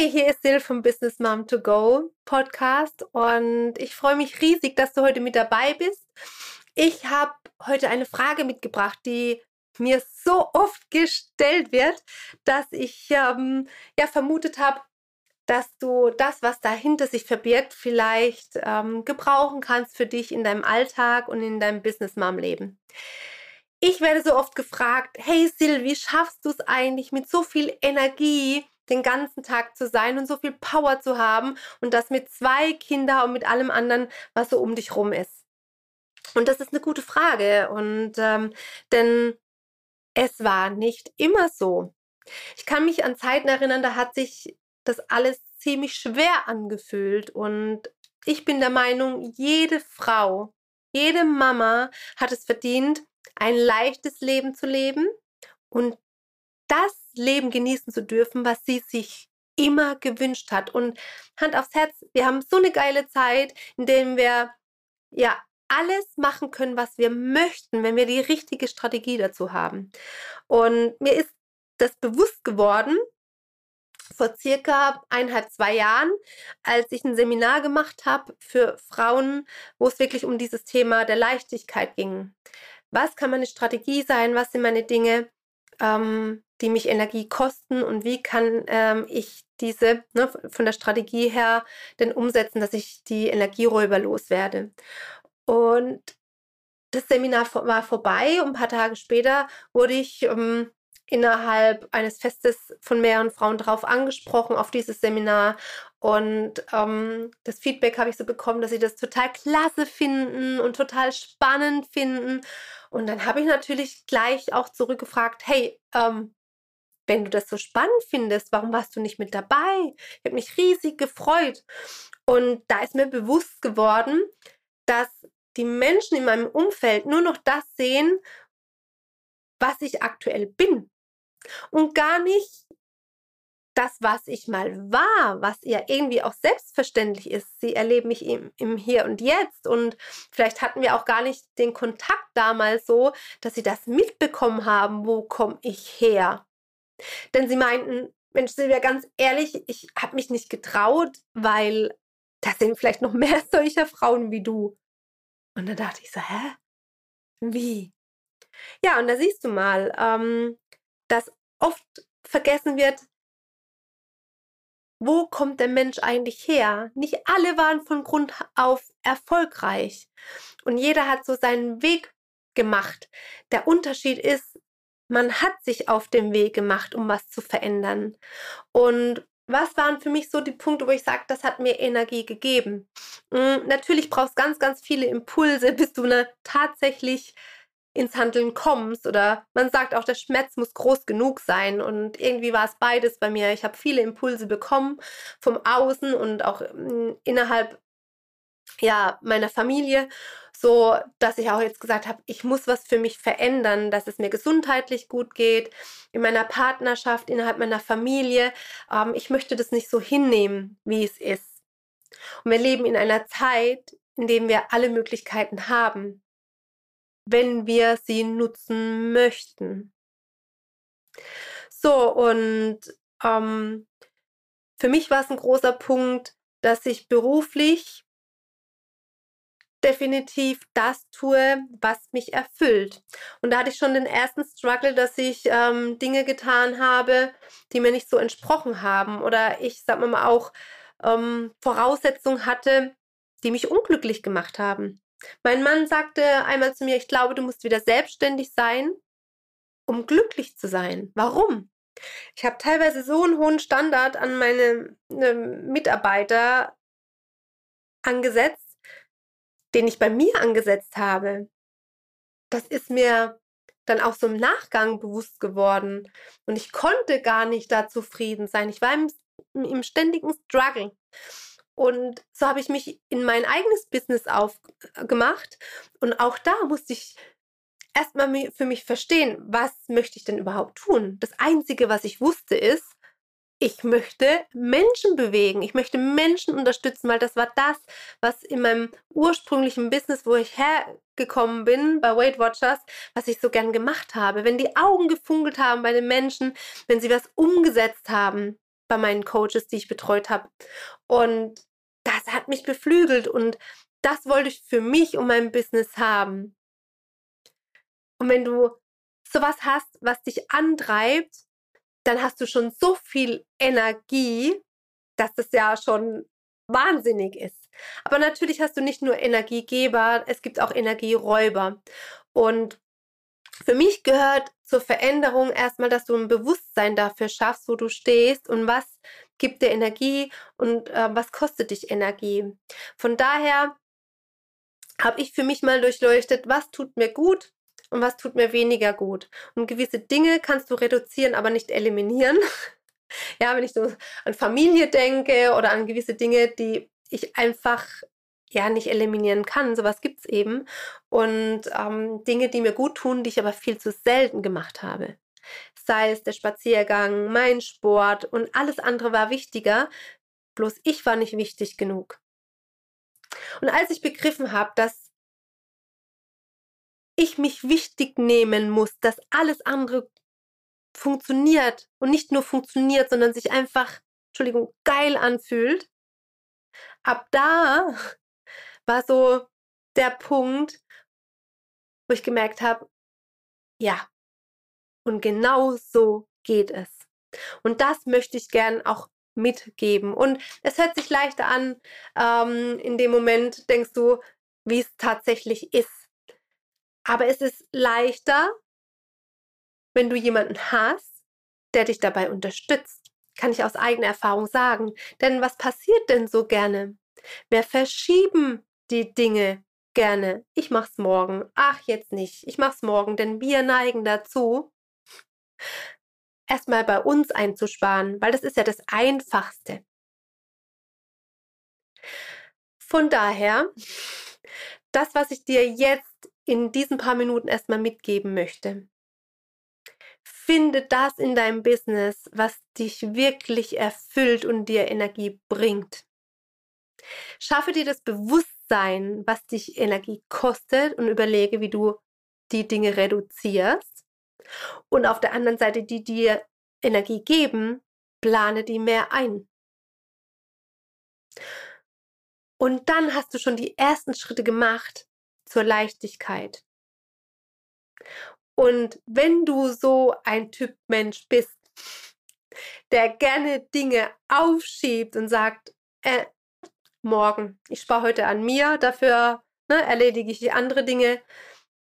Hier ist Sil vom Business Mom to Go Podcast und ich freue mich riesig, dass du heute mit dabei bist. Ich habe heute eine Frage mitgebracht, die mir so oft gestellt wird, dass ich ähm, ja vermutet habe, dass du das, was dahinter sich verbirgt, vielleicht ähm, gebrauchen kannst für dich in deinem Alltag und in deinem Business Mom Leben. Ich werde so oft gefragt, hey Sil, wie schaffst du es eigentlich mit so viel Energie den ganzen Tag zu sein und so viel Power zu haben und das mit zwei Kindern und mit allem anderen, was so um dich rum ist? Und das ist eine gute Frage. Und ähm, denn es war nicht immer so. Ich kann mich an Zeiten erinnern, da hat sich das alles ziemlich schwer angefühlt. Und ich bin der Meinung, jede Frau, jede Mama hat es verdient, ein leichtes Leben zu leben und das Leben genießen zu dürfen, was sie sich immer gewünscht hat. Und Hand aufs Herz, wir haben so eine geile Zeit, in der wir ja alles machen können, was wir möchten, wenn wir die richtige Strategie dazu haben. Und mir ist das bewusst geworden vor circa eineinhalb, zwei Jahren, als ich ein Seminar gemacht habe für Frauen, wo es wirklich um dieses Thema der Leichtigkeit ging. Was kann meine Strategie sein? Was sind meine Dinge? Ähm, die mich Energie kosten und wie kann ähm, ich diese ne, von der Strategie her denn umsetzen, dass ich die Energieräuber loswerde. Und das Seminar war vorbei und ein paar Tage später wurde ich ähm, innerhalb eines Festes von mehreren Frauen darauf angesprochen, auf dieses Seminar. Und ähm, das Feedback habe ich so bekommen, dass sie das total klasse finden und total spannend finden. Und dann habe ich natürlich gleich auch zurückgefragt, hey, ähm, wenn du das so spannend findest, warum warst du nicht mit dabei? Ich habe mich riesig gefreut. Und da ist mir bewusst geworden, dass die Menschen in meinem Umfeld nur noch das sehen, was ich aktuell bin und gar nicht das, was ich mal war, was ja irgendwie auch selbstverständlich ist. Sie erleben mich im, im Hier und Jetzt und vielleicht hatten wir auch gar nicht den Kontakt damals so, dass sie das mitbekommen haben, wo komme ich her. Denn sie meinten, Mensch, Silvia, ganz ehrlich, ich habe mich nicht getraut, weil da sind vielleicht noch mehr solcher Frauen wie du. Und dann dachte ich so, hä? Wie? Ja, und da siehst du mal, ähm, dass oft vergessen wird, wo kommt der Mensch eigentlich her? Nicht alle waren von Grund auf erfolgreich und jeder hat so seinen Weg gemacht. Der Unterschied ist, man hat sich auf den Weg gemacht, um was zu verändern. Und was waren für mich so die Punkte, wo ich sage, das hat mir Energie gegeben? Hm, natürlich brauchst ganz, ganz viele Impulse, bis du ne, tatsächlich ins Handeln kommst. Oder man sagt auch, der Schmerz muss groß genug sein. Und irgendwie war es beides bei mir. Ich habe viele Impulse bekommen vom Außen und auch hm, innerhalb ja, meiner Familie, so dass ich auch jetzt gesagt habe, ich muss was für mich verändern, dass es mir gesundheitlich gut geht, in meiner Partnerschaft, innerhalb meiner Familie. Ähm, ich möchte das nicht so hinnehmen, wie es ist. Und wir leben in einer Zeit, in der wir alle Möglichkeiten haben wenn wir sie nutzen möchten. So, und ähm, für mich war es ein großer Punkt, dass ich beruflich definitiv das tue, was mich erfüllt. Und da hatte ich schon den ersten Struggle, dass ich ähm, Dinge getan habe, die mir nicht so entsprochen haben. Oder ich, sag mal auch, ähm, Voraussetzungen hatte, die mich unglücklich gemacht haben. Mein Mann sagte einmal zu mir, ich glaube, du musst wieder selbstständig sein, um glücklich zu sein. Warum? Ich habe teilweise so einen hohen Standard an meine ne, Mitarbeiter angesetzt, den ich bei mir angesetzt habe. Das ist mir dann auch so im Nachgang bewusst geworden. Und ich konnte gar nicht da zufrieden sein. Ich war im, im ständigen Struggle. Und so habe ich mich in mein eigenes Business aufgemacht. Und auch da musste ich erstmal für mich verstehen, was möchte ich denn überhaupt tun? Das Einzige, was ich wusste, ist, ich möchte Menschen bewegen, ich möchte Menschen unterstützen, weil das war das, was in meinem ursprünglichen Business, wo ich hergekommen bin, bei Weight Watchers, was ich so gern gemacht habe. Wenn die Augen gefunkelt haben bei den Menschen, wenn sie was umgesetzt haben bei meinen Coaches, die ich betreut habe. Und das hat mich beflügelt und das wollte ich für mich und mein Business haben. Und wenn du sowas hast, was dich antreibt, dann hast du schon so viel Energie, dass das ja schon wahnsinnig ist. Aber natürlich hast du nicht nur Energiegeber, es gibt auch Energieräuber. Und für mich gehört zur Veränderung erstmal, dass du ein Bewusstsein dafür schaffst, wo du stehst und was gibt dir Energie und äh, was kostet dich Energie. Von daher habe ich für mich mal durchleuchtet, was tut mir gut und was tut mir weniger gut. Und gewisse Dinge kannst du reduzieren, aber nicht eliminieren. ja, wenn ich so an Familie denke oder an gewisse Dinge, die ich einfach ja nicht eliminieren kann. Sowas gibt es eben. Und ähm, Dinge, die mir gut tun, die ich aber viel zu selten gemacht habe. Sei es der Spaziergang, mein Sport und alles andere war wichtiger. Bloß ich war nicht wichtig genug. Und als ich begriffen habe, dass ich mich wichtig nehmen muss, dass alles andere funktioniert und nicht nur funktioniert, sondern sich einfach, Entschuldigung, geil anfühlt. Ab da war so der Punkt, wo ich gemerkt habe, ja, und genau so geht es. Und das möchte ich gern auch mitgeben. Und es hört sich leichter an, ähm, in dem Moment denkst du, wie es tatsächlich ist. Aber es ist leichter, wenn du jemanden hast, der dich dabei unterstützt. Kann ich aus eigener Erfahrung sagen. Denn was passiert denn so gerne? Wir verschieben die Dinge gerne. Ich mach's morgen. Ach, jetzt nicht. Ich mach's morgen, denn wir neigen dazu, erstmal bei uns einzusparen, weil das ist ja das Einfachste. Von daher, das, was ich dir jetzt in diesen paar Minuten erstmal mitgeben möchte. Finde das in deinem Business, was dich wirklich erfüllt und dir Energie bringt. Schaffe dir das Bewusstsein, was dich Energie kostet und überlege, wie du die Dinge reduzierst. Und auf der anderen Seite, die dir Energie geben, plane die mehr ein. Und dann hast du schon die ersten Schritte gemacht, zur Leichtigkeit. Und wenn du so ein Typ Mensch bist, der gerne Dinge aufschiebt und sagt, äh, morgen, ich spare heute an mir, dafür ne, erledige ich andere Dinge,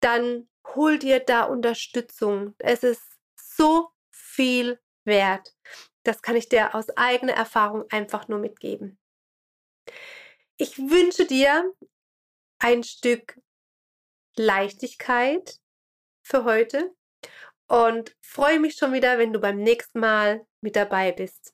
dann hol dir da Unterstützung. Es ist so viel wert. Das kann ich dir aus eigener Erfahrung einfach nur mitgeben. Ich wünsche dir ein Stück Leichtigkeit für heute und freue mich schon wieder, wenn du beim nächsten Mal mit dabei bist.